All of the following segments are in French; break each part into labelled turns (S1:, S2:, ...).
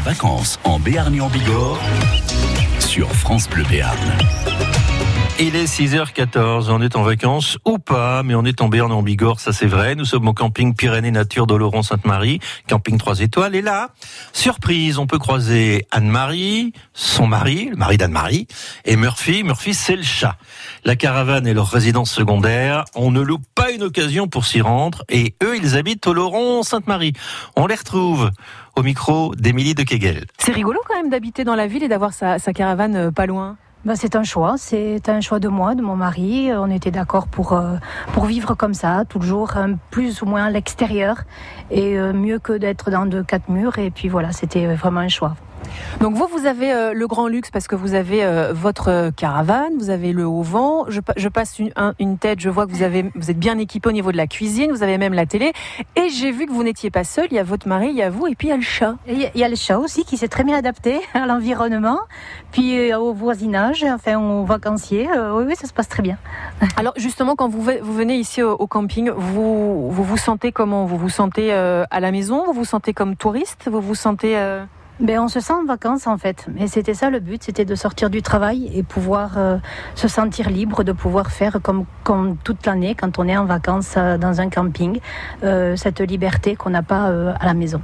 S1: Vacances en Béarn et en Bigorre sur France Bleu Béarn.
S2: Il est 6h14, on est en vacances ou pas, mais on est en en Bigorre, ça c'est vrai. Nous sommes au camping Pyrénées Nature d'Oloron Sainte-Marie, camping 3 étoiles. Et là, surprise, on peut croiser Anne-Marie, son mari, le mari d'Anne-Marie, et Murphy. Murphy, c'est le chat. La caravane est leur résidence secondaire. On ne loupe pas une occasion pour s'y rendre. Et eux, ils habitent Oloron Sainte-Marie. On les retrouve au micro d'Émilie de Kegel.
S3: C'est rigolo quand même d'habiter dans la ville et d'avoir sa, sa caravane euh, pas loin.
S4: Ben, c'est un choix, c'est un choix de moi, de mon mari. On était d'accord pour, euh, pour vivre comme ça, toujours un plus ou moins à l'extérieur, et euh, mieux que d'être dans de quatre murs. Et puis voilà, c'était vraiment un choix.
S3: Donc vous, vous avez euh, le grand luxe parce que vous avez euh, votre caravane, vous avez le haut vent. Je, pa- je passe une, un- une tête, je vois que vous avez, vous êtes bien équipé au niveau de la cuisine, vous avez même la télé. Et j'ai vu que vous n'étiez pas seul. Il y a votre mari, il y a vous, et puis il y a le chat.
S4: Il y a- le chat aussi qui s'est très bien adapté à l'environnement, puis euh, au voisinage, enfin aux vacanciers. Euh, oui, oui, ça se passe très bien.
S3: Alors justement, quand vous, vous venez ici au, au camping, vous, vous vous sentez comment? Vous vous sentez euh, à la maison? Vous vous sentez comme touriste? Vous vous sentez euh,
S4: Ben, on se sent en vacances en fait. Mais c'était ça le but, c'était de sortir du travail et pouvoir euh, se sentir libre, de pouvoir faire comme, comme toute l'année quand on est en vacances euh, dans un camping, euh, cette liberté qu'on n'a pas euh, à la maison.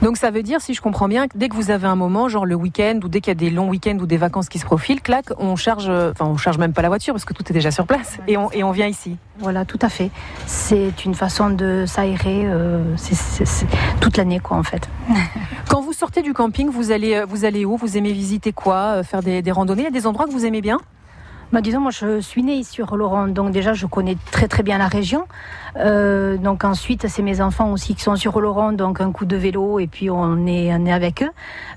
S3: Donc ça veut dire, si je comprends bien, que dès que vous avez un moment, genre le week-end ou dès qu'il y a des longs week-ends ou des vacances qui se profilent, clac, on charge, enfin on charge même pas la voiture parce que tout est déjà sur place et on, et on vient ici.
S4: Voilà, tout à fait. C'est une façon de s'aérer euh, toute l'année quoi en fait.
S3: Sortez du camping, vous allez, euh, vous allez où? Vous aimez visiter quoi? Euh, Faire des, des randonnées? Il y a des endroits que vous aimez bien?
S4: Bah, disons, moi, je suis née ici sur Laurent, donc déjà, je connais très très bien la région. Euh, donc ensuite, c'est mes enfants aussi qui sont sur Laurent, donc un coup de vélo et puis on est, on est avec eux.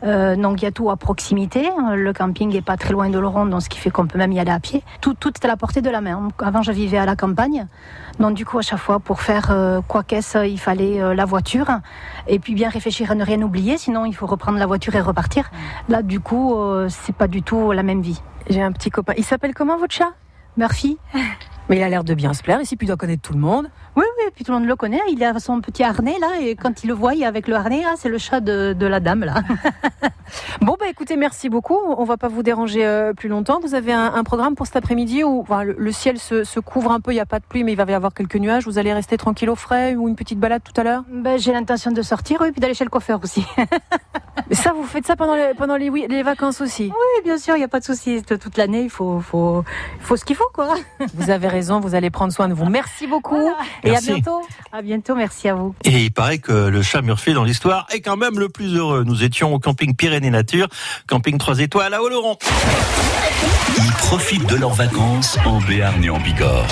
S4: Euh, donc il y a tout à proximité. Le camping est pas très loin de Laurent, donc ce qui fait qu'on peut même y aller à pied. Tout, tout est à la portée de la main. Avant, je vivais à la campagne, donc du coup, à chaque fois, pour faire euh, quoi qu'est-ce, il fallait euh, la voiture et puis bien réfléchir à ne rien oublier, sinon il faut reprendre la voiture et repartir. Là, du coup, c'est pas du tout la même vie.
S3: J'ai un petit copain. Il s'appelle comment votre chat?
S4: Murphy
S3: Mais il a l'air de bien se plaire ici, puis il doit connaître tout le monde.
S4: Oui, oui, et puis tout le monde le connaît. Il a son petit harnais là, et quand il le voit, il est avec le harnais, c'est le chat de, de la dame là.
S3: Bon bah écoutez, merci beaucoup. On va pas vous déranger euh, plus longtemps. Vous avez un, un programme pour cet après-midi où enfin, le, le ciel se, se couvre un peu. Il n'y a pas de pluie, mais il va y avoir quelques nuages. Vous allez rester tranquille au frais ou une petite balade tout à l'heure?
S4: Ben, j'ai l'intention de sortir, oui, puis d'aller chez le coiffeur aussi.
S3: Mais ça, vous faites ça pendant les, pendant les, oui- les vacances aussi.
S4: oui, bien sûr, il n'y a pas de souci. De Toute l'année, il faut, faut, faut ce qu'il faut, quoi.
S3: Vous avez raison. Vous allez prendre soin de vous. Merci beaucoup
S4: Voilà.
S3: et
S2: Merci.
S3: à bientôt.
S4: À bientôt, merci à vous.
S2: Et il paraît que le chat Murphy dans l'histoire est quand même le plus heureux. Nous étions au camping Pyrénées Nature, camping 3 étoiles à Oloron.
S1: Ils profitent de leurs vacances en Béarn et en Bigorre.